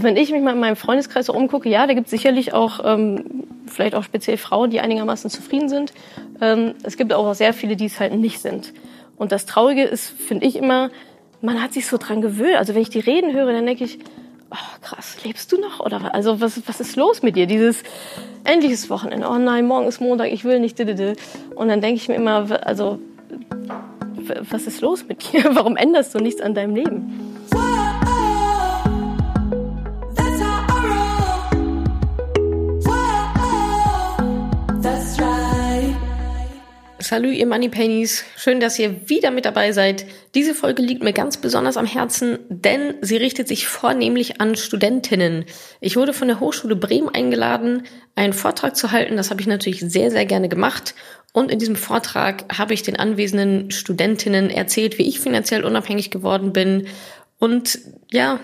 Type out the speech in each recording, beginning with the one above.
Also wenn ich mich mal in meinem Freundeskreis so umgucke, ja, da gibt es sicherlich auch ähm, vielleicht auch speziell Frauen, die einigermaßen zufrieden sind. Ähm, es gibt auch sehr viele, die es halt nicht sind. Und das Traurige ist, finde ich immer, man hat sich so dran gewöhnt. Also wenn ich die reden höre, dann denke ich, oh, krass, lebst du noch? Oder also was, was ist los mit dir? Dieses endliches Wochenende, oh nein, morgen ist Montag, ich will nicht. Und dann denke ich mir immer, also was ist los mit dir? Warum änderst du nichts an deinem Leben? Salut, ihr Money Pennies. Schön, dass ihr wieder mit dabei seid. Diese Folge liegt mir ganz besonders am Herzen, denn sie richtet sich vornehmlich an Studentinnen. Ich wurde von der Hochschule Bremen eingeladen, einen Vortrag zu halten. Das habe ich natürlich sehr, sehr gerne gemacht. Und in diesem Vortrag habe ich den anwesenden Studentinnen erzählt, wie ich finanziell unabhängig geworden bin und ja,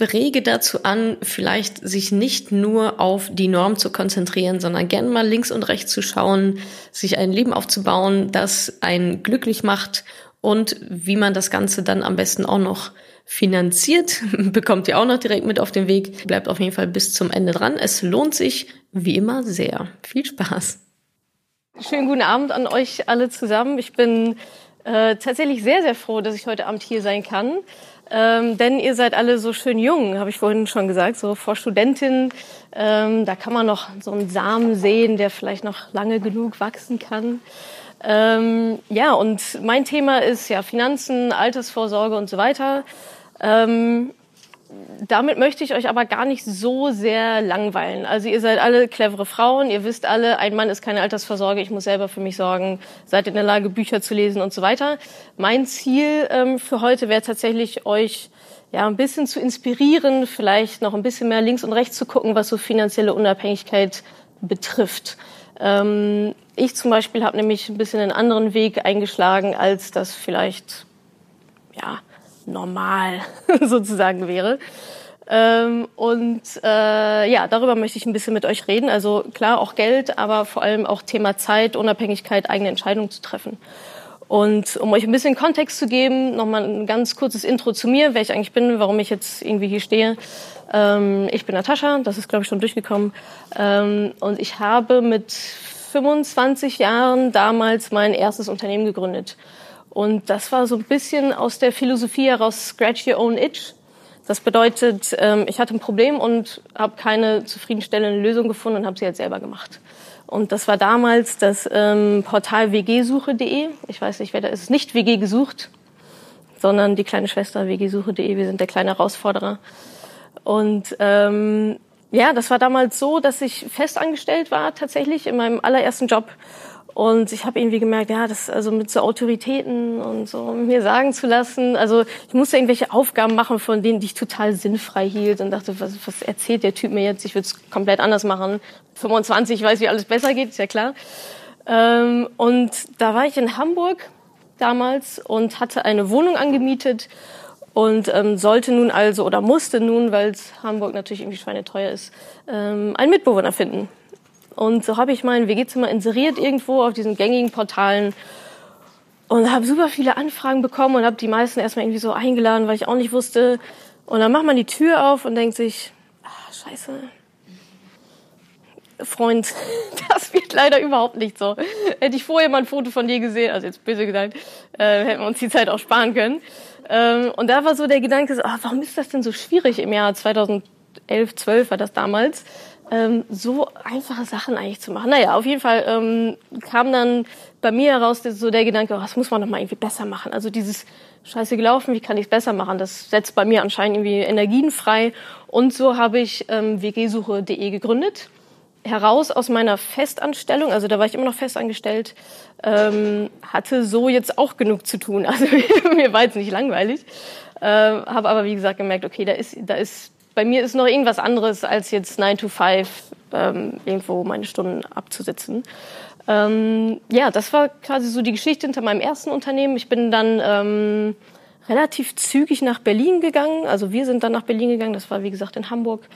rege dazu an, vielleicht sich nicht nur auf die Norm zu konzentrieren, sondern gern mal links und rechts zu schauen, sich ein Leben aufzubauen, das einen glücklich macht und wie man das Ganze dann am besten auch noch finanziert, bekommt ihr auch noch direkt mit auf den Weg. Bleibt auf jeden Fall bis zum Ende dran. Es lohnt sich wie immer sehr. Viel Spaß. Schönen guten Abend an euch alle zusammen. Ich bin äh, tatsächlich sehr, sehr froh, dass ich heute Abend hier sein kann. Ähm, denn ihr seid alle so schön jung, habe ich vorhin schon gesagt, so vor Studentinnen. Ähm, da kann man noch so einen Samen sehen, der vielleicht noch lange genug wachsen kann. Ähm, ja, und mein Thema ist ja Finanzen, Altersvorsorge und so weiter. Ähm, damit möchte ich euch aber gar nicht so sehr langweilen. Also ihr seid alle clevere Frauen, ihr wisst alle, ein Mann ist keine Altersvorsorge, ich muss selber für mich sorgen, seid in der Lage, Bücher zu lesen und so weiter. Mein Ziel ähm, für heute wäre tatsächlich, euch ja ein bisschen zu inspirieren, vielleicht noch ein bisschen mehr links und rechts zu gucken, was so finanzielle Unabhängigkeit betrifft. Ähm, ich zum Beispiel habe nämlich ein bisschen einen anderen Weg eingeschlagen, als das vielleicht ja normal sozusagen wäre. Ähm, und äh, ja, darüber möchte ich ein bisschen mit euch reden. Also klar, auch Geld, aber vor allem auch Thema Zeit, Unabhängigkeit, eigene Entscheidungen zu treffen. Und um euch ein bisschen Kontext zu geben, nochmal ein ganz kurzes Intro zu mir, wer ich eigentlich bin, warum ich jetzt irgendwie hier stehe. Ähm, ich bin Natascha, das ist, glaube ich, schon durchgekommen. Ähm, und ich habe mit 25 Jahren damals mein erstes Unternehmen gegründet. Und das war so ein bisschen aus der Philosophie heraus, scratch your own itch. Das bedeutet, ähm, ich hatte ein Problem und habe keine zufriedenstellende Lösung gefunden und habe sie jetzt selber gemacht. Und das war damals das ähm, Portal wgsuche.de. Ich weiß nicht, wer da ist. Es ist nicht WG gesucht, sondern die kleine Schwester wgsuche.de. Wir sind der kleine Herausforderer. Und ähm, ja, das war damals so, dass ich festangestellt war tatsächlich in meinem allerersten Job und ich habe irgendwie gemerkt, ja, das also mit so Autoritäten und so mir sagen zu lassen. Also ich musste irgendwelche Aufgaben machen, von denen ich total sinnfrei hielt und dachte, was, was erzählt der Typ mir jetzt? Ich würde es komplett anders machen. 25, ich weiß, wie alles besser geht, ist ja klar. Ähm, und da war ich in Hamburg damals und hatte eine Wohnung angemietet und ähm, sollte nun also oder musste nun, weil Hamburg natürlich irgendwie schweineteuer ist, ähm, einen Mitbewohner finden. Und so habe ich mein WG-Zimmer inseriert irgendwo auf diesen gängigen Portalen und habe super viele Anfragen bekommen und habe die meisten erstmal irgendwie so eingeladen, weil ich auch nicht wusste. Und dann macht man die Tür auf und denkt sich, ah, scheiße, Freund, das wird leider überhaupt nicht so. Hätte ich vorher mal ein Foto von dir gesehen, also jetzt böse gesagt, äh, hätten wir uns die Zeit auch sparen können. Ähm, und da war so der Gedanke, so, ah, warum ist das denn so schwierig im Jahr 2011, 12 war das damals, ähm, so einfache Sachen eigentlich zu machen. Naja, auf jeden Fall ähm, kam dann bei mir heraus so der Gedanke, oh, das muss man doch mal irgendwie besser machen. Also dieses Scheiße gelaufen, wie kann ich es besser machen? Das setzt bei mir anscheinend irgendwie Energien frei. Und so habe ich ähm, wgsuche.de gegründet. Heraus aus meiner Festanstellung, also da war ich immer noch festangestellt, ähm, hatte so jetzt auch genug zu tun. Also mir war jetzt nicht langweilig. Äh, habe aber wie gesagt gemerkt, okay, da ist, da ist bei mir ist noch irgendwas anderes als jetzt 9 to 5 ähm, irgendwo meine Stunden abzusitzen. Ähm, ja, das war quasi so die Geschichte hinter meinem ersten Unternehmen. Ich bin dann ähm, relativ zügig nach Berlin gegangen. Also wir sind dann nach Berlin gegangen. Das war wie gesagt in Hamburg.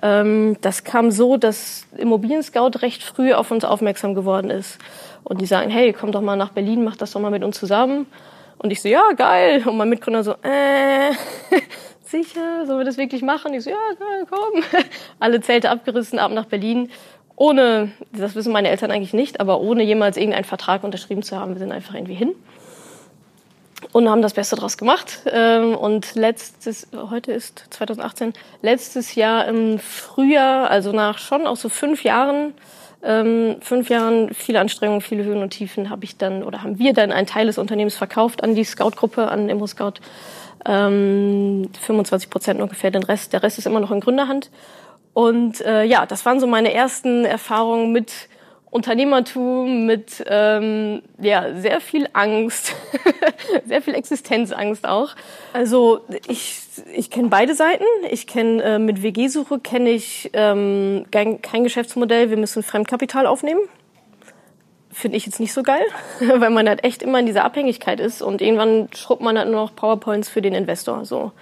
Ähm, das kam so, dass Immobilien Scout recht früh auf uns aufmerksam geworden ist und die sagen, hey, komm doch mal nach Berlin, mach das doch mal mit uns zusammen. Und ich so, ja, geil. Und mein Mitgründer so, äh, sicher, sollen wir das wirklich machen? Ich so, ja, komm. Alle Zelte abgerissen, ab nach Berlin. Ohne, das wissen meine Eltern eigentlich nicht, aber ohne jemals irgendeinen Vertrag unterschrieben zu haben. Wir sind einfach irgendwie hin und haben das Beste draus gemacht. Ähm, und letztes, heute ist 2018, letztes Jahr im Frühjahr, also nach schon auch so fünf Jahren, ähm, fünf Jahren viele Anstrengungen, viele Höhen und Tiefen, habe ich dann oder haben wir dann einen Teil des Unternehmens verkauft an die Scout-Gruppe, an Immo Scout. Ähm, 25 Prozent ungefähr, den Rest, der Rest ist immer noch in Gründerhand. Und äh, ja, das waren so meine ersten Erfahrungen mit Unternehmertum mit ähm, ja, sehr viel Angst, sehr viel Existenzangst auch. Also ich, ich kenne beide Seiten. Ich kenne äh, mit WG-Suche kenne ich ähm, kein, kein Geschäftsmodell. Wir müssen Fremdkapital aufnehmen. Finde ich jetzt nicht so geil, weil man halt echt immer in dieser Abhängigkeit ist und irgendwann schrubbt man halt nur noch PowerPoints für den Investor so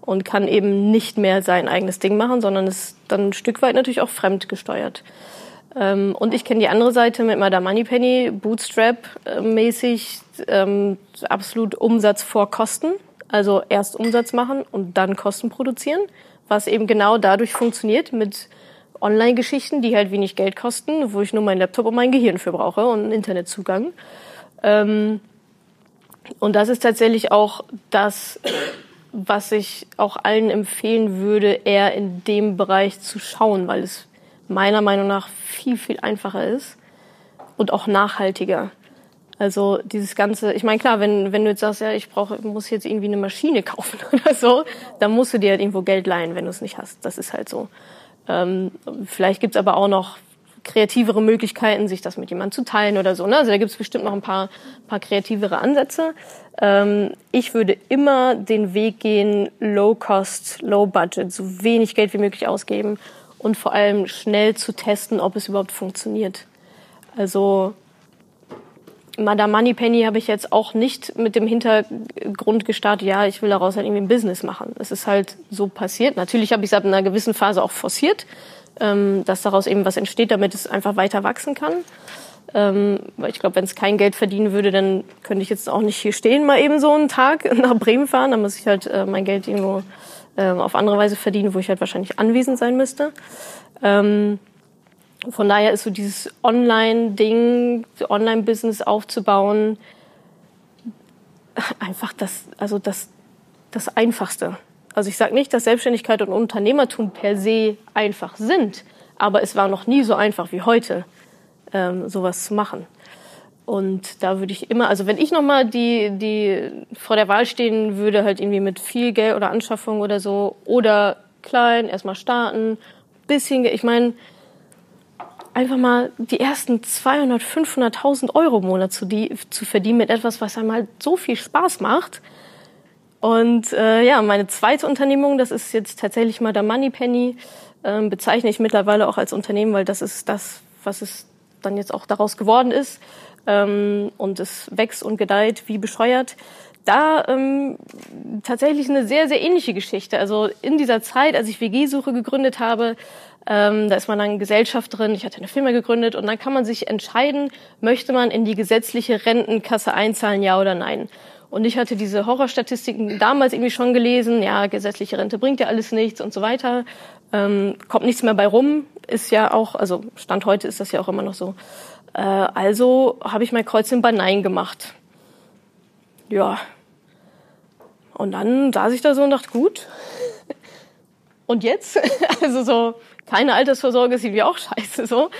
und kann eben nicht mehr sein eigenes Ding machen, sondern ist dann ein Stück weit natürlich auch fremdgesteuert. Ähm, und ich kenne die andere Seite mit Madame Moneypenny, Bootstrap-mäßig, ähm, absolut Umsatz vor Kosten. Also erst Umsatz machen und dann Kosten produzieren, was eben genau dadurch funktioniert mit Online-Geschichten, die halt wenig Geld kosten, wo ich nur meinen Laptop und mein Gehirn für brauche und einen Internetzugang. Ähm, und das ist tatsächlich auch das, was ich auch allen empfehlen würde, eher in dem Bereich zu schauen, weil es meiner Meinung nach viel, viel einfacher ist und auch nachhaltiger. Also dieses ganze, ich meine klar, wenn, wenn du jetzt sagst, ja, ich brauche, muss jetzt irgendwie eine Maschine kaufen oder so, dann musst du dir halt irgendwo Geld leihen, wenn du es nicht hast. Das ist halt so. Ähm, vielleicht gibt's aber auch noch kreativere Möglichkeiten, sich das mit jemandem zu teilen oder so. Ne? Also da gibt's bestimmt noch ein paar, paar kreativere Ansätze. Ähm, ich würde immer den Weg gehen, low cost, low budget, so wenig Geld wie möglich ausgeben und vor allem schnell zu testen, ob es überhaupt funktioniert. Also Madame Moneypenny habe ich jetzt auch nicht mit dem Hintergrund gestartet, ja, ich will daraus halt irgendwie ein Business machen. Es ist halt so passiert. Natürlich habe ich es ab einer gewissen Phase auch forciert, ähm, dass daraus eben was entsteht, damit es einfach weiter wachsen kann. Ähm, weil ich glaube, wenn es kein Geld verdienen würde, dann könnte ich jetzt auch nicht hier stehen, mal eben so einen Tag nach Bremen fahren. Dann muss ich halt äh, mein Geld irgendwo ähm, auf andere Weise verdiene, wo ich halt wahrscheinlich anwesend sein müsste. Ähm, von daher ist so dieses Online-Ding, Online-Business aufzubauen, einfach das, also das, das Einfachste. Also ich sage nicht, dass Selbstständigkeit und Unternehmertum per se einfach sind, aber es war noch nie so einfach wie heute, ähm, sowas zu machen. Und da würde ich immer, also wenn ich nochmal die, die vor der Wahl stehen würde, halt irgendwie mit viel Geld oder Anschaffung oder so, oder klein, erstmal starten, bisschen, ich meine, einfach mal die ersten 200, 500.000 Euro im Monat zu, die, zu verdienen mit etwas, was einem halt so viel Spaß macht. Und äh, ja, meine zweite Unternehmung, das ist jetzt tatsächlich mal der Moneypenny, ähm, bezeichne ich mittlerweile auch als Unternehmen, weil das ist das, was es dann jetzt auch daraus geworden ist ähm, und es wächst und gedeiht wie bescheuert. Da ähm, tatsächlich eine sehr, sehr ähnliche Geschichte. Also in dieser Zeit, als ich WG-Suche gegründet habe, ähm, da ist man dann Gesellschaft drin, ich hatte eine Firma gegründet und dann kann man sich entscheiden, möchte man in die gesetzliche Rentenkasse einzahlen, ja oder nein. Und ich hatte diese Horrorstatistiken damals irgendwie schon gelesen, ja, gesetzliche Rente bringt ja alles nichts und so weiter. Ähm, kommt nichts mehr bei rum, ist ja auch, also Stand heute ist das ja auch immer noch so. Äh, also habe ich mein Kreuzchen bei Nein gemacht. Ja. Und dann saß ich da so und dachte, gut. Und jetzt? Also so, keine Altersvorsorge ist irgendwie auch scheiße so.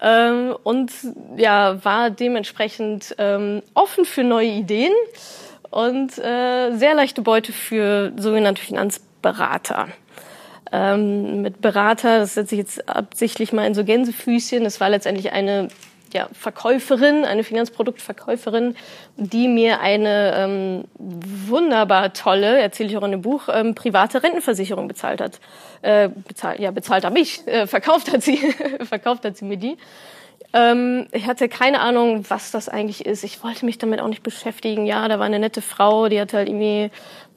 Ähm, und ja, war dementsprechend ähm, offen für neue Ideen und äh, sehr leichte Beute für sogenannte Finanzberater. Ähm, mit Berater, das setze ich jetzt absichtlich mal in so Gänsefüßchen, das war letztendlich eine ja, Verkäuferin, eine Finanzproduktverkäuferin, die mir eine ähm, wunderbar tolle, erzähle ich auch in dem Buch, ähm, private Rentenversicherung bezahlt hat. Äh, bezahlt, ja, bezahlt hat mich, äh, verkauft hat sie, verkauft hat sie mir die. Ähm, ich hatte keine Ahnung, was das eigentlich ist. Ich wollte mich damit auch nicht beschäftigen. Ja, da war eine nette Frau, die hat halt irgendwie,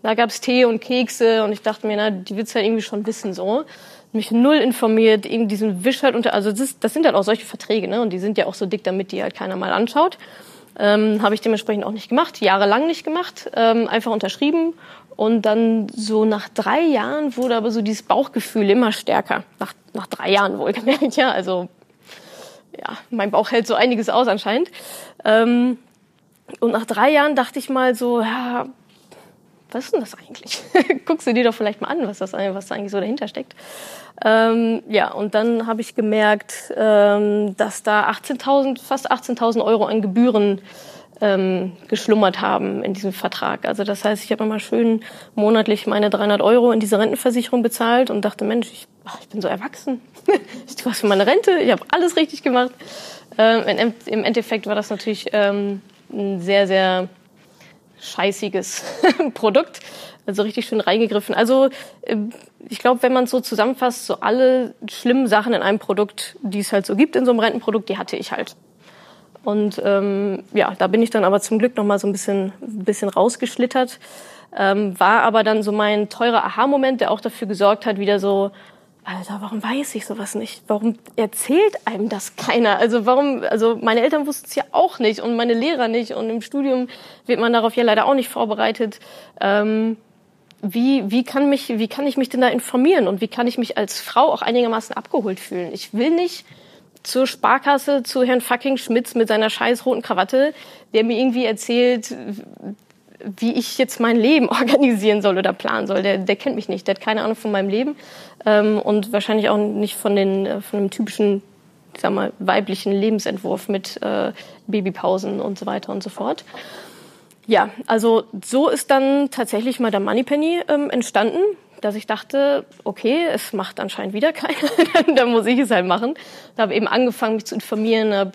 da gab's Tee und Kekse und ich dachte mir, na, die wird's halt irgendwie schon wissen so mich null informiert, eben diesen Wisch halt unter, also das, das sind halt auch solche Verträge, ne? Und die sind ja auch so dick, damit die halt keiner mal anschaut. Ähm, Habe ich dementsprechend auch nicht gemacht, jahrelang nicht gemacht, ähm, einfach unterschrieben Und dann so nach drei Jahren wurde aber so dieses Bauchgefühl immer stärker. Nach, nach drei Jahren wohlgemerkt, ja. Also ja, mein Bauch hält so einiges aus anscheinend. Ähm, und nach drei Jahren dachte ich mal so, ja, was ist denn das eigentlich? Guckst du dir doch vielleicht mal an, was das was eigentlich so dahinter steckt. Ähm, ja, und dann habe ich gemerkt, ähm, dass da 18.000, fast 18.000 Euro an Gebühren ähm, geschlummert haben in diesem Vertrag. Also das heißt, ich habe immer schön monatlich meine 300 Euro in diese Rentenversicherung bezahlt und dachte, Mensch, ich, ach, ich bin so erwachsen. ich tue was für meine Rente, ich habe alles richtig gemacht. Ähm, Im Endeffekt war das natürlich ähm, ein sehr, sehr scheißiges Produkt. Also richtig schön reingegriffen. Also ähm, ich glaube, wenn man es so zusammenfasst, so alle schlimmen Sachen in einem Produkt, die es halt so gibt in so einem Rentenprodukt, die hatte ich halt. Und ähm, ja, da bin ich dann aber zum Glück noch mal so ein bisschen, bisschen rausgeschlittert. Ähm, war aber dann so mein teurer Aha-Moment, der auch dafür gesorgt hat, wieder so, Alter, warum weiß ich sowas nicht? Warum erzählt einem das keiner? Also warum, also meine Eltern wussten es ja auch nicht und meine Lehrer nicht und im Studium wird man darauf ja leider auch nicht vorbereitet. Ähm, wie, wie, kann mich, wie kann ich mich denn da informieren und wie kann ich mich als Frau auch einigermaßen abgeholt fühlen? Ich will nicht zur Sparkasse zu Herrn fucking Schmitz mit seiner scheiß roten Krawatte, der mir irgendwie erzählt, wie ich jetzt mein Leben organisieren soll oder planen soll. Der, der kennt mich nicht, der hat keine Ahnung von meinem Leben ähm, und wahrscheinlich auch nicht von, den, äh, von dem typischen, ich sag mal, weiblichen Lebensentwurf mit äh, Babypausen und so weiter und so fort. Ja, also so ist dann tatsächlich mal der Moneypenny ähm, entstanden dass ich dachte, okay, es macht anscheinend wieder keiner, dann muss ich es halt machen. Da habe eben angefangen, mich zu informieren, habe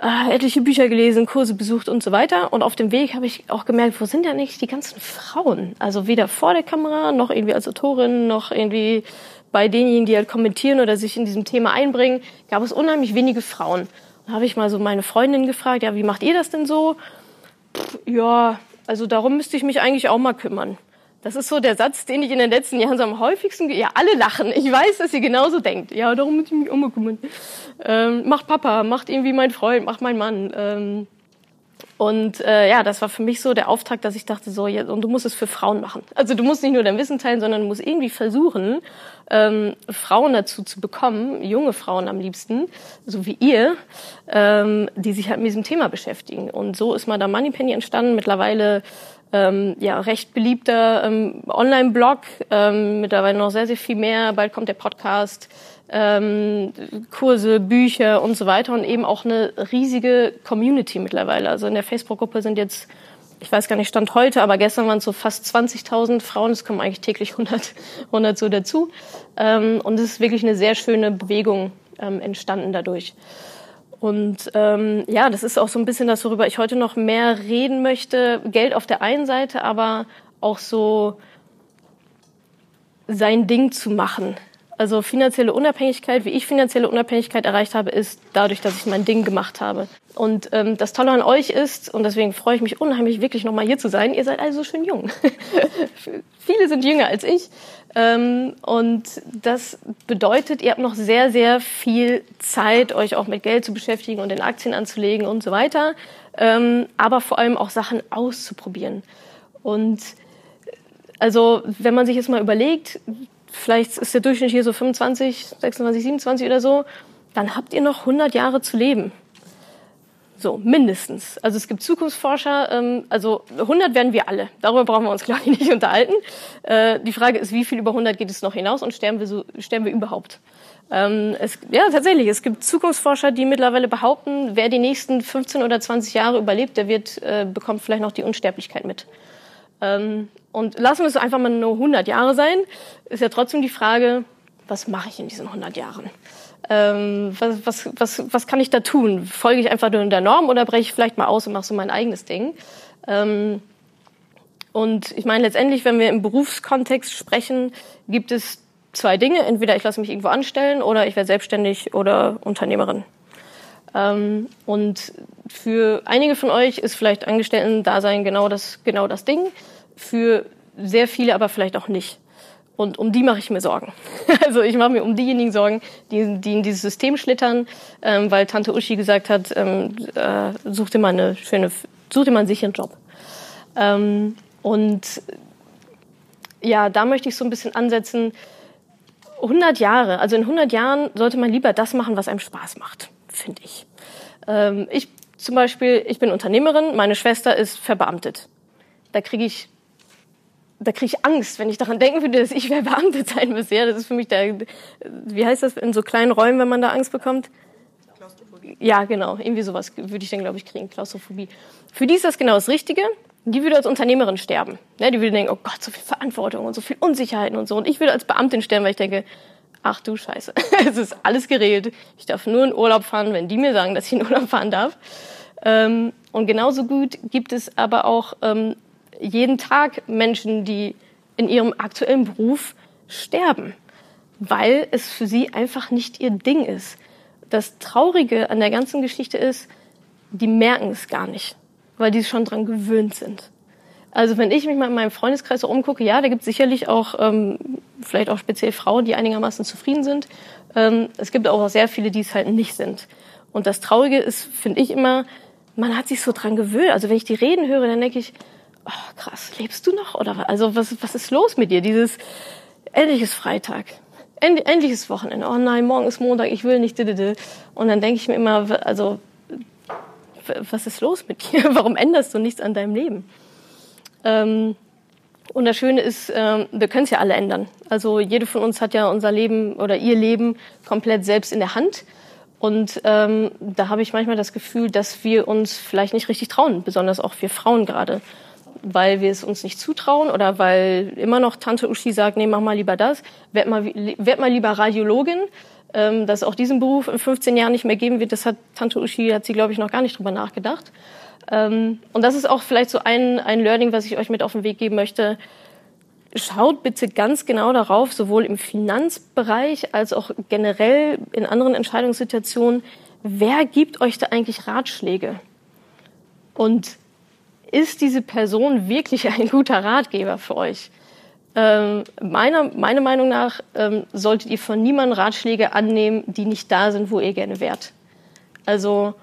äh, etliche Bücher gelesen, Kurse besucht und so weiter. Und auf dem Weg habe ich auch gemerkt, wo sind denn nicht die ganzen Frauen? Also weder vor der Kamera, noch irgendwie als Autorin, noch irgendwie bei denjenigen, die halt kommentieren oder sich in diesem Thema einbringen, gab es unheimlich wenige Frauen. Da habe ich mal so meine Freundin gefragt, ja, wie macht ihr das denn so? Pff, ja, also darum müsste ich mich eigentlich auch mal kümmern. Das ist so der Satz, den ich in den letzten Jahren so am häufigsten, ja, alle lachen. Ich weiß, dass ihr genauso denkt. Ja, darum muss ich mich auch kümmern. Ähm, macht Papa, macht irgendwie mein Freund, macht mein Mann. Ähm, und äh, ja, das war für mich so der Auftrag, dass ich dachte, so, ja, und du musst es für Frauen machen. Also du musst nicht nur dein Wissen teilen, sondern du musst irgendwie versuchen, ähm, Frauen dazu zu bekommen, junge Frauen am liebsten, so wie ihr, ähm, die sich halt mit diesem Thema beschäftigen. Und so ist mal da Moneypenny entstanden. Mittlerweile ähm, ja, recht beliebter ähm, Online-Blog, ähm, mittlerweile noch sehr, sehr viel mehr. Bald kommt der Podcast, ähm, Kurse, Bücher und so weiter und eben auch eine riesige Community mittlerweile. Also in der Facebook-Gruppe sind jetzt, ich weiß gar nicht, Stand heute, aber gestern waren es so fast 20.000 Frauen. Es kommen eigentlich täglich 100, 100 so dazu. Ähm, und es ist wirklich eine sehr schöne Bewegung ähm, entstanden dadurch. Und ähm, ja, das ist auch so ein bisschen das, worüber ich heute noch mehr reden möchte. Geld auf der einen Seite, aber auch so sein Ding zu machen. Also finanzielle Unabhängigkeit, wie ich finanzielle Unabhängigkeit erreicht habe, ist dadurch, dass ich mein Ding gemacht habe. Und ähm, das Tolle an euch ist, und deswegen freue ich mich unheimlich, wirklich nochmal hier zu sein, ihr seid alle so schön jung. Viele sind jünger als ich. Ähm, und das bedeutet, ihr habt noch sehr, sehr viel Zeit, euch auch mit Geld zu beschäftigen und in Aktien anzulegen und so weiter. Ähm, aber vor allem auch Sachen auszuprobieren. Und also, wenn man sich jetzt mal überlegt, vielleicht ist der Durchschnitt hier so 25, 26, 27 oder so, dann habt ihr noch 100 Jahre zu leben. So, mindestens. Also es gibt Zukunftsforscher, ähm, also 100 werden wir alle. Darüber brauchen wir uns, glaube ich, nicht unterhalten. Äh, die Frage ist, wie viel über 100 geht es noch hinaus und sterben wir, so, sterben wir überhaupt? Ähm, es, ja, tatsächlich, es gibt Zukunftsforscher, die mittlerweile behaupten, wer die nächsten 15 oder 20 Jahre überlebt, der wird, äh, bekommt vielleicht noch die Unsterblichkeit mit. Ähm, und lassen wir es einfach mal nur 100 Jahre sein, ist ja trotzdem die Frage, was mache ich in diesen 100 Jahren? ähm, was, was, was, was kann ich da tun? Folge ich einfach nur der Norm oder breche ich vielleicht mal aus und mache so mein eigenes Ding? Ähm, und ich meine, letztendlich, wenn wir im Berufskontext sprechen, gibt es zwei Dinge. Entweder ich lasse mich irgendwo anstellen oder ich werde selbstständig oder Unternehmerin. Ähm, und für einige von euch ist vielleicht Angestellten-Dasein genau das, genau das Ding. Für sehr viele aber vielleicht auch nicht. Und um die mache ich mir Sorgen. Also ich mache mir um diejenigen Sorgen, die, die in dieses System schlittern, ähm, weil Tante Uschi gesagt hat, ähm, äh, such dir mal eine schöne, such dir mal einen sicheren Job. Ähm, und ja, da möchte ich so ein bisschen ansetzen. 100 Jahre, also in 100 Jahren sollte man lieber das machen, was einem Spaß macht, finde ich. Ähm, ich zum Beispiel, ich bin Unternehmerin, meine Schwester ist verbeamtet. Da kriege ich da kriege ich Angst, wenn ich daran denken würde, dass ich verbeamtet sein müsste. Ja, das ist für mich der, wie heißt das in so kleinen Räumen, wenn man da Angst bekommt? Klaustrophobie. Ja, genau. Irgendwie sowas würde ich dann, glaube ich, kriegen. Klaustrophobie. Für die ist das genau das Richtige. Die würde als Unternehmerin sterben. Ne, die würde denken, oh Gott, so viel Verantwortung und so viel Unsicherheiten und so. Und ich würde als Beamtin sterben, weil ich denke, ach du Scheiße, es ist alles geregelt. Ich darf nur in Urlaub fahren, wenn die mir sagen, dass ich in Urlaub fahren darf. Ähm, und genauso gut gibt es aber auch ähm, jeden Tag Menschen, die in ihrem aktuellen Beruf sterben, weil es für sie einfach nicht ihr Ding ist. Das Traurige an der ganzen Geschichte ist, die merken es gar nicht, weil die schon dran gewöhnt sind. Also wenn ich mich mal in meinem Freundeskreis so umgucke, ja, da gibt es sicherlich auch ähm, vielleicht auch speziell Frauen, die einigermaßen zufrieden sind. Ähm, es gibt auch sehr viele, die es halt nicht sind. Und das Traurige ist, finde ich immer, man hat sich so dran gewöhnt. Also wenn ich die reden höre, dann denke ich, oh, krass, lebst du noch? Oder also was, was ist los mit dir? Dieses endlich ist Freitag. End, endlich ist Wochenende. Oh nein, morgen ist Montag, ich will nicht. Und dann denke ich mir immer, also was ist los mit dir? Warum änderst du nichts an deinem Leben? Ähm, und das Schöne ist, ähm, wir können es ja alle ändern. Also jede von uns hat ja unser Leben oder ihr Leben komplett selbst in der Hand. Und ähm, da habe ich manchmal das Gefühl, dass wir uns vielleicht nicht richtig trauen, besonders auch wir Frauen gerade weil wir es uns nicht zutrauen oder weil immer noch Tante Uschi sagt, nee, mach mal lieber das, werd mal, werd mal lieber Radiologin. Ähm, dass auch diesen Beruf in 15 Jahren nicht mehr geben wird, das hat Tante Uschi, hat sie, glaube ich, noch gar nicht drüber nachgedacht. Ähm, und das ist auch vielleicht so ein, ein Learning, was ich euch mit auf den Weg geben möchte. Schaut bitte ganz genau darauf, sowohl im Finanzbereich als auch generell in anderen Entscheidungssituationen, wer gibt euch da eigentlich Ratschläge? Und ist diese Person wirklich ein guter Ratgeber für euch? Ähm, meiner, meiner Meinung nach ähm, solltet ihr von niemandem Ratschläge annehmen, die nicht da sind, wo ihr gerne wärt. Also,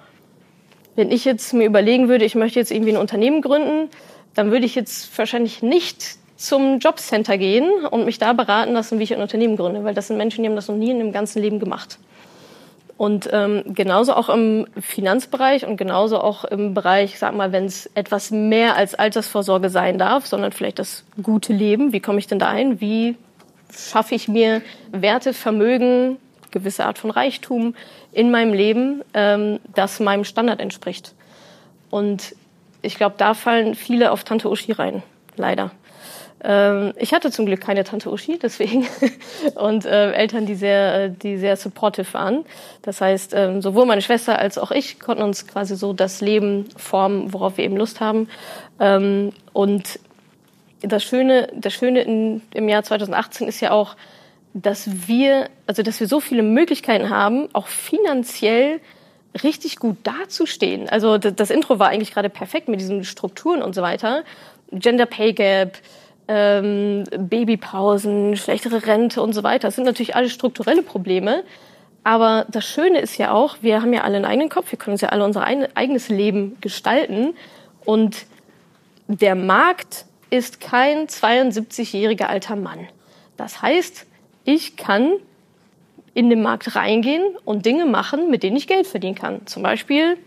wenn ich jetzt mir überlegen würde, ich möchte jetzt irgendwie ein Unternehmen gründen, dann würde ich jetzt wahrscheinlich nicht zum Jobcenter gehen und mich da beraten lassen, wie ich ein Unternehmen gründe, weil das sind Menschen, die haben das noch nie in ihrem ganzen Leben gemacht. Und ähm, genauso auch im Finanzbereich und genauso auch im Bereich, sag mal, wenn es etwas mehr als Altersvorsorge sein darf, sondern vielleicht das gute Leben. Wie komme ich denn da ein? Wie schaffe ich mir Werte, Vermögen, gewisse Art von Reichtum in meinem Leben, ähm, das meinem Standard entspricht? Und ich glaube, da fallen viele auf Tante Uschi rein, leider. Ähm, ich hatte zum Glück keine Tante Uschi, deswegen und äh, Eltern, die sehr, äh, die sehr supportive waren. Das heißt, ähm, sowohl meine Schwester als auch ich konnten uns quasi so das Leben formen, worauf wir eben Lust haben. Ähm, und das Schöne, das Schöne in, im Jahr 2018 ist ja auch, dass wir, also dass wir so viele Möglichkeiten haben, auch finanziell richtig gut dazustehen. Also das, das Intro war eigentlich gerade perfekt mit diesen Strukturen und so weiter. Gender Pay Gap, ähm, Babypausen, schlechtere Rente und so weiter. Das sind natürlich alle strukturelle Probleme. Aber das Schöne ist ja auch, wir haben ja alle einen eigenen Kopf, wir können uns ja alle unser eigenes Leben gestalten. Und der Markt ist kein 72-jähriger alter Mann. Das heißt, ich kann in den Markt reingehen und Dinge machen, mit denen ich Geld verdienen kann. Zum Beispiel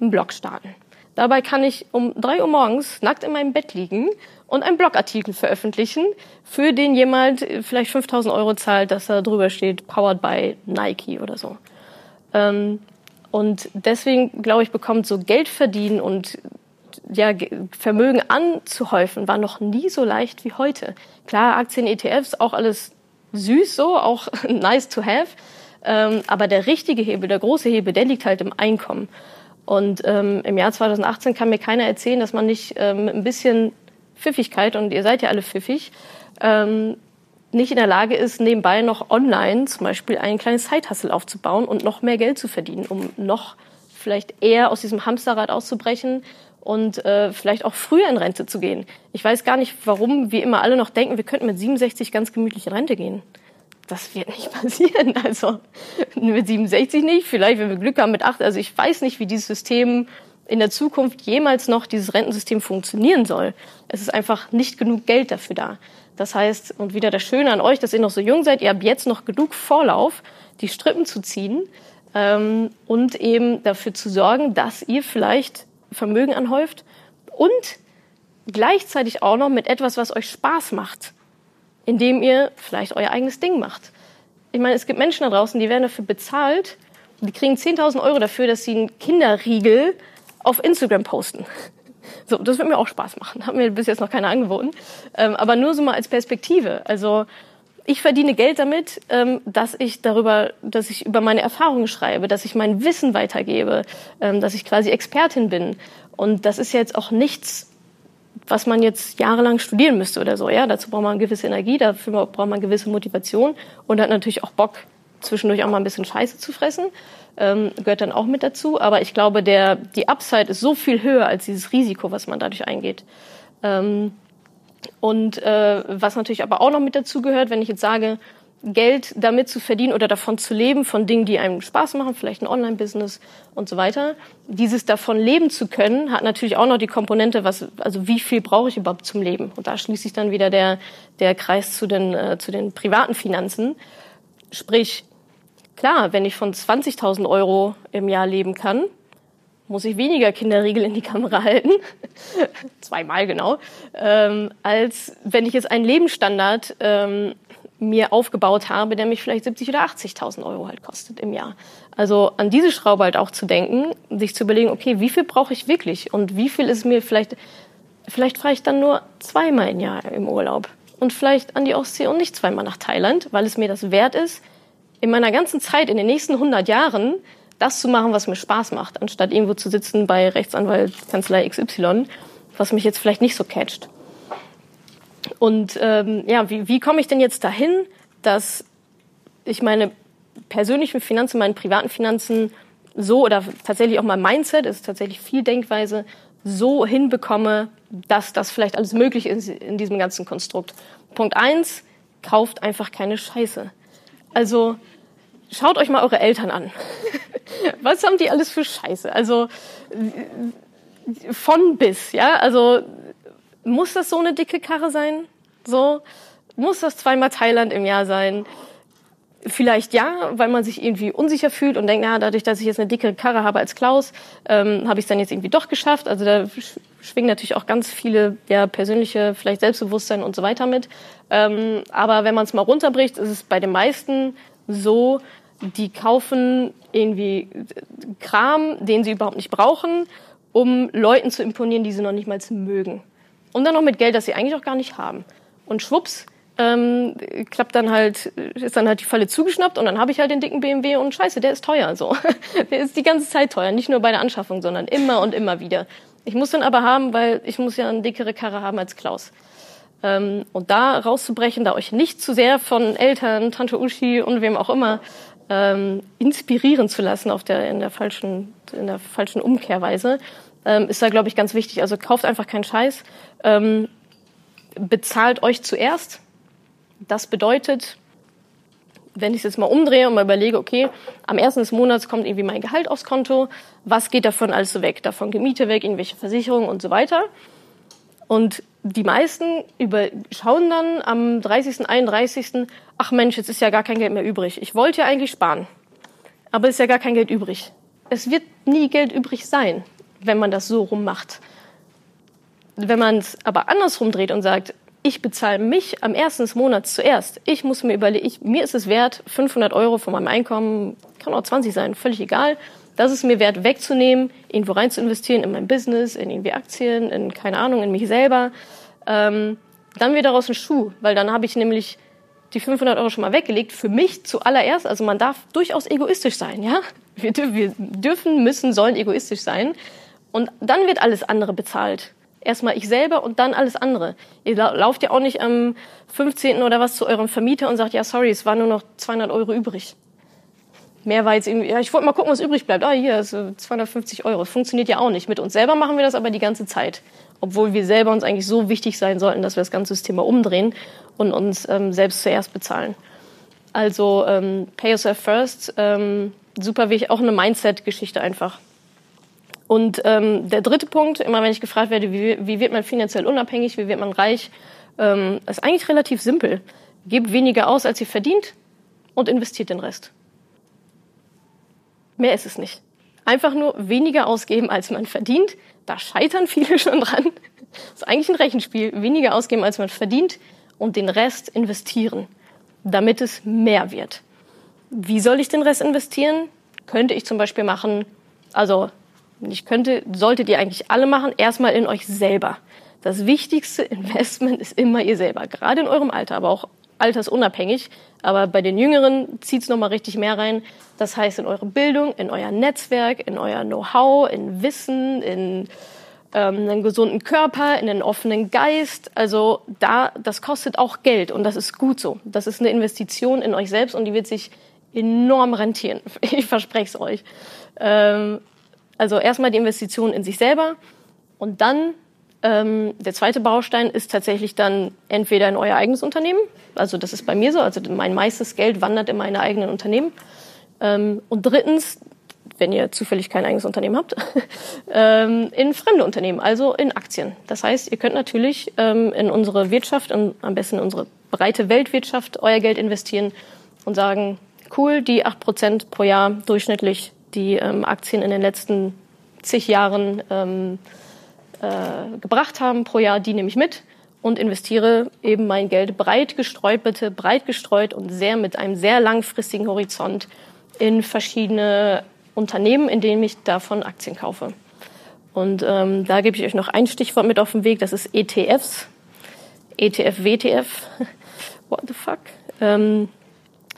einen Blog starten. Dabei kann ich um drei Uhr morgens nackt in meinem Bett liegen und einen Blogartikel veröffentlichen, für den jemand vielleicht 5000 Euro zahlt, dass da drüber steht, powered by Nike oder so. Ähm, und deswegen, glaube ich, bekommt so Geld verdienen und ja, Vermögen anzuhäufen, war noch nie so leicht wie heute. Klar, Aktien, ETFs, auch alles süß so, auch nice to have. Ähm, aber der richtige Hebel, der große Hebel, der liegt halt im Einkommen. Und ähm, im Jahr 2018 kann mir keiner erzählen, dass man nicht ähm, ein bisschen Pfiffigkeit, und ihr seid ja alle pfiffig, ähm, nicht in der Lage ist, nebenbei noch online zum Beispiel ein kleines Zeithassel aufzubauen und noch mehr Geld zu verdienen, um noch vielleicht eher aus diesem Hamsterrad auszubrechen und äh, vielleicht auch früher in Rente zu gehen. Ich weiß gar nicht, warum wir immer alle noch denken, wir könnten mit 67 ganz gemütlich in Rente gehen das wird nicht passieren. Also mit 67 nicht, vielleicht wenn wir Glück haben mit 8. Also ich weiß nicht, wie dieses System in der Zukunft jemals noch dieses Rentensystem funktionieren soll. Es ist einfach nicht genug Geld dafür da. Das heißt, und wieder das Schöne an euch, dass ihr noch so jung seid, ihr habt jetzt noch genug Vorlauf, die Strippen zu ziehen ähm, und eben dafür zu sorgen, dass ihr vielleicht Vermögen anhäuft und gleichzeitig auch noch mit etwas, was euch Spaß macht, indem ihr vielleicht euer eigenes Ding macht. Ich meine, es gibt Menschen da draußen, die werden dafür bezahlt, die kriegen 10.000 Euro dafür, dass sie einen Kinderriegel auf Instagram posten. So, das wird mir auch Spaß machen. Hat mir bis jetzt noch keiner angeboten. Ähm, aber nur so mal als Perspektive. Also ich verdiene Geld damit, ähm, dass ich darüber, dass ich über meine Erfahrungen schreibe, dass ich mein Wissen weitergebe, ähm, dass ich quasi Expertin bin. Und das ist jetzt auch nichts, was man jetzt jahrelang studieren müsste oder so. Ja, dazu braucht man gewisse Energie, dafür braucht man gewisse Motivation und hat natürlich auch Bock, zwischendurch auch mal ein bisschen Scheiße zu fressen. Ähm, gehört dann auch mit dazu. Aber ich glaube, der, die Upside ist so viel höher als dieses Risiko, was man dadurch eingeht. Ähm, und äh, was natürlich aber auch noch mit dazu gehört, wenn ich jetzt sage, Geld damit zu verdienen oder davon zu leben, von Dingen, die einem Spaß machen, vielleicht ein Online-Business und so weiter. Dieses davon leben zu können, hat natürlich auch noch die Komponente, was, also wie viel brauche ich überhaupt zum Leben? Und da schließt sich dann wieder der, der Kreis zu den, äh, zu den privaten Finanzen. Sprich, klar, wenn ich von 20.000 Euro im Jahr leben kann, muss ich weniger Kinderriegel in die Kamera halten, zweimal genau, ähm, als wenn ich jetzt einen Lebensstandard ähm, mir aufgebaut habe, der mich vielleicht 70 oder 80.000 Euro halt kostet im Jahr. Also an diese Schraube halt auch zu denken, sich zu überlegen, okay, wie viel brauche ich wirklich? Und wie viel ist mir vielleicht, vielleicht fahre ich dann nur zweimal im Jahr im Urlaub. Und vielleicht an die Ostsee und nicht zweimal nach Thailand, weil es mir das wert ist, in meiner ganzen Zeit, in den nächsten 100 Jahren, das zu machen, was mir Spaß macht, anstatt irgendwo zu sitzen bei Rechtsanwalt Kanzlei XY, was mich jetzt vielleicht nicht so catcht. Und ähm, ja, wie, wie komme ich denn jetzt dahin, dass ich meine persönlichen Finanzen, meine privaten Finanzen so oder tatsächlich auch mein Mindset, ist tatsächlich viel Denkweise, so hinbekomme, dass das vielleicht alles möglich ist in diesem ganzen Konstrukt. Punkt eins, kauft einfach keine Scheiße. Also schaut euch mal eure Eltern an. Was haben die alles für Scheiße? Also von bis, ja? Also muss das so eine dicke Karre sein? So muss das zweimal Thailand im Jahr sein? Vielleicht ja, weil man sich irgendwie unsicher fühlt und denkt, na, dadurch, dass ich jetzt eine dicke Karre habe als Klaus, ähm, habe ich es dann jetzt irgendwie doch geschafft. Also da schwingen natürlich auch ganz viele ja, persönliche, vielleicht Selbstbewusstsein und so weiter mit. Ähm, aber wenn man es mal runterbricht, ist es bei den meisten so, die kaufen irgendwie Kram, den sie überhaupt nicht brauchen, um Leuten zu imponieren, die sie noch nicht mal mögen. Und dann noch mit Geld, das sie eigentlich auch gar nicht haben. Und schwupps, ähm, klappt dann halt, ist dann halt die Falle zugeschnappt und dann habe ich halt den dicken BMW und scheiße, der ist teuer. So. der ist die ganze Zeit teuer, nicht nur bei der Anschaffung, sondern immer und immer wieder. Ich muss den aber haben, weil ich muss ja eine dickere Karre haben als Klaus. Ähm, und da rauszubrechen, da euch nicht zu sehr von Eltern, Tante Uschi und wem auch immer ähm, inspirieren zu lassen auf der, in, der falschen, in der falschen Umkehrweise, ähm, ist da, glaube ich, ganz wichtig. Also kauft einfach keinen Scheiß. Ähm, bezahlt euch zuerst. Das bedeutet, wenn ich es jetzt mal umdrehe und mal überlege, okay, am ersten des Monats kommt irgendwie mein Gehalt aufs Konto, was geht davon alles so weg? Davon geht Miete weg, irgendwelche Versicherungen und so weiter. Und die meisten über, schauen dann am 30., 31., ach Mensch, jetzt ist ja gar kein Geld mehr übrig. Ich wollte ja eigentlich sparen, aber es ist ja gar kein Geld übrig. Es wird nie Geld übrig sein, wenn man das so rummacht. Wenn man es aber andersrum dreht und sagt, ich bezahle mich am ersten des Monats zuerst. Ich muss mir überlegen, ich, mir ist es wert, 500 Euro von meinem Einkommen, kann auch 20 sein, völlig egal, das ist mir wert wegzunehmen, irgendwo rein zu investieren in mein Business, in irgendwie Aktien, in keine Ahnung, in mich selber. Ähm, dann wird daraus ein Schuh, weil dann habe ich nämlich die 500 Euro schon mal weggelegt. Für mich zuallererst, also man darf durchaus egoistisch sein, ja. Wir, wir dürfen, müssen, sollen egoistisch sein. Und dann wird alles andere bezahlt. Erstmal ich selber und dann alles andere. Ihr lauft ja auch nicht am 15. oder was zu eurem Vermieter und sagt, ja, sorry, es waren nur noch 200 Euro übrig mehr war jetzt irgendwie, ja, ich wollte mal gucken, was übrig bleibt. Ah, hier, ist 250 Euro. Das funktioniert ja auch nicht. Mit uns selber machen wir das aber die ganze Zeit. Obwohl wir selber uns eigentlich so wichtig sein sollten, dass wir das ganze System mal umdrehen und uns ähm, selbst zuerst bezahlen. Also ähm, Pay Yourself First, ähm, super wichtig, auch eine Mindset-Geschichte einfach. Und ähm, der dritte Punkt, immer wenn ich gefragt werde, wie, wie wird man finanziell unabhängig, wie wird man reich, Ähm, ist eigentlich relativ simpel. Gebt weniger aus, als ihr verdient und investiert den Rest. Mehr ist es nicht. Einfach nur weniger ausgeben, als man verdient. Da scheitern viele schon dran. Das ist eigentlich ein Rechenspiel. Weniger ausgeben, als man verdient und den Rest investieren, damit es mehr wird. Wie soll ich den Rest investieren? Könnte ich zum Beispiel machen, also ich könnte, solltet ihr eigentlich alle machen, erstmal in euch selber. Das wichtigste Investment ist immer ihr selber, gerade in eurem Alter, aber auch altersunabhängig. Aber bei den Jüngeren zieht's noch mal richtig mehr rein. Das heißt in eure Bildung, in euer Netzwerk, in euer Know-how, in Wissen, in ähm, einen gesunden Körper, in einen offenen Geist. Also da, das kostet auch Geld und das ist gut so. Das ist eine Investition in euch selbst und die wird sich enorm rentieren. Ich verspreche es euch. Ähm, also erstmal die Investition in sich selber und dann ähm, der zweite Baustein ist tatsächlich dann entweder in euer eigenes Unternehmen, also das ist bei mir so, also mein meistes Geld wandert in meine eigenen Unternehmen. Ähm, und drittens, wenn ihr zufällig kein eigenes Unternehmen habt, ähm, in fremde Unternehmen, also in Aktien. Das heißt, ihr könnt natürlich ähm, in unsere Wirtschaft, und am besten in unsere breite Weltwirtschaft, euer Geld investieren und sagen, cool, die acht Prozent pro Jahr durchschnittlich, die ähm, Aktien in den letzten zig Jahren ähm, äh, gebracht haben pro Jahr, die nehme ich mit und investiere eben mein Geld breit gestreut, bitte breit gestreut und sehr mit einem sehr langfristigen Horizont in verschiedene Unternehmen, in denen ich davon Aktien kaufe. Und ähm, da gebe ich euch noch ein Stichwort mit auf den Weg, das ist ETFs. ETF, WTF. What the fuck? Ähm,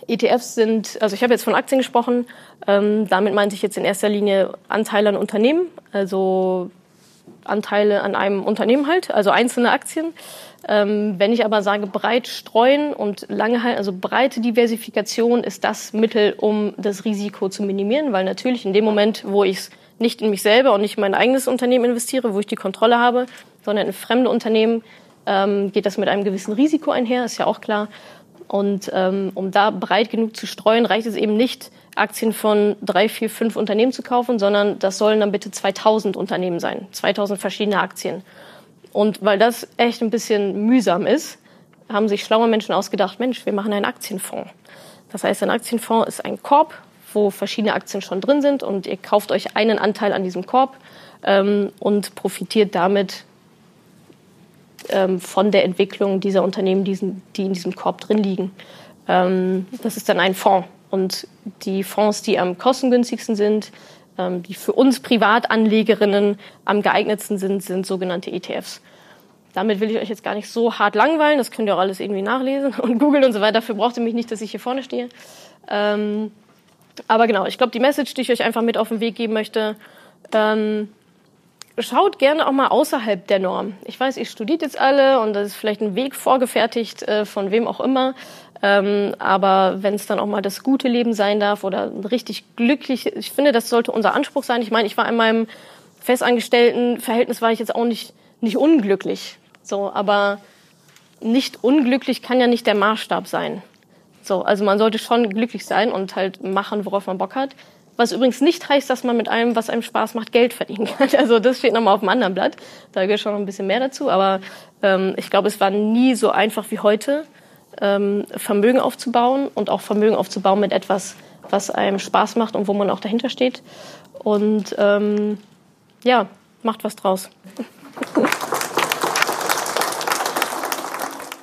ETFs sind, also ich habe jetzt von Aktien gesprochen, ähm, damit meinte ich jetzt in erster Linie Anteile an Unternehmen, also Anteile an einem Unternehmen halt, also einzelne Aktien. Ähm, wenn ich aber sage breit streuen und lange halten, also breite Diversifikation ist das Mittel, um das Risiko zu minimieren, weil natürlich in dem Moment, wo ich es nicht in mich selber und nicht in mein eigenes Unternehmen investiere, wo ich die Kontrolle habe, sondern in fremde Unternehmen, ähm, geht das mit einem gewissen Risiko einher, ist ja auch klar. Und ähm, um da breit genug zu streuen, reicht es eben nicht, Aktien von drei, vier, fünf Unternehmen zu kaufen, sondern das sollen dann bitte 2000 Unternehmen sein, 2000 verschiedene Aktien. Und weil das echt ein bisschen mühsam ist, haben sich schlaue Menschen ausgedacht, Mensch, wir machen einen Aktienfonds. Das heißt, ein Aktienfonds ist ein Korb, wo verschiedene Aktien schon drin sind und ihr kauft euch einen Anteil an diesem Korb ähm, und profitiert damit ähm, von der Entwicklung dieser Unternehmen, diesen, die in diesem Korb drin liegen. Ähm, das ist dann ein Fonds. Und die Fonds, die am kostengünstigsten sind, ähm, die für uns Privatanlegerinnen am geeignetsten sind, sind sogenannte ETFs. Damit will ich euch jetzt gar nicht so hart langweilen. Das könnt ihr auch alles irgendwie nachlesen und googeln und so weiter. Dafür braucht ihr mich nicht, dass ich hier vorne stehe. Ähm, aber genau, ich glaube, die Message, die ich euch einfach mit auf den Weg geben möchte, ähm, schaut gerne auch mal außerhalb der Norm. Ich weiß, ihr studiert jetzt alle und das ist vielleicht ein Weg vorgefertigt äh, von wem auch immer. Ähm, aber wenn es dann auch mal das gute Leben sein darf oder richtig glücklich, ich finde, das sollte unser Anspruch sein. Ich meine, ich war in meinem festangestellten Verhältnis war ich jetzt auch nicht nicht unglücklich. So, aber nicht unglücklich kann ja nicht der Maßstab sein. So, also man sollte schon glücklich sein und halt machen, worauf man Bock hat. Was übrigens nicht heißt, dass man mit allem, was einem Spaß macht, Geld verdienen kann. Also das steht nochmal auf dem anderen Blatt. Da gehört schon noch ein bisschen mehr dazu. Aber ähm, ich glaube, es war nie so einfach wie heute, ähm, Vermögen aufzubauen und auch Vermögen aufzubauen mit etwas, was einem Spaß macht und wo man auch dahinter steht. Und ähm, ja, macht was draus.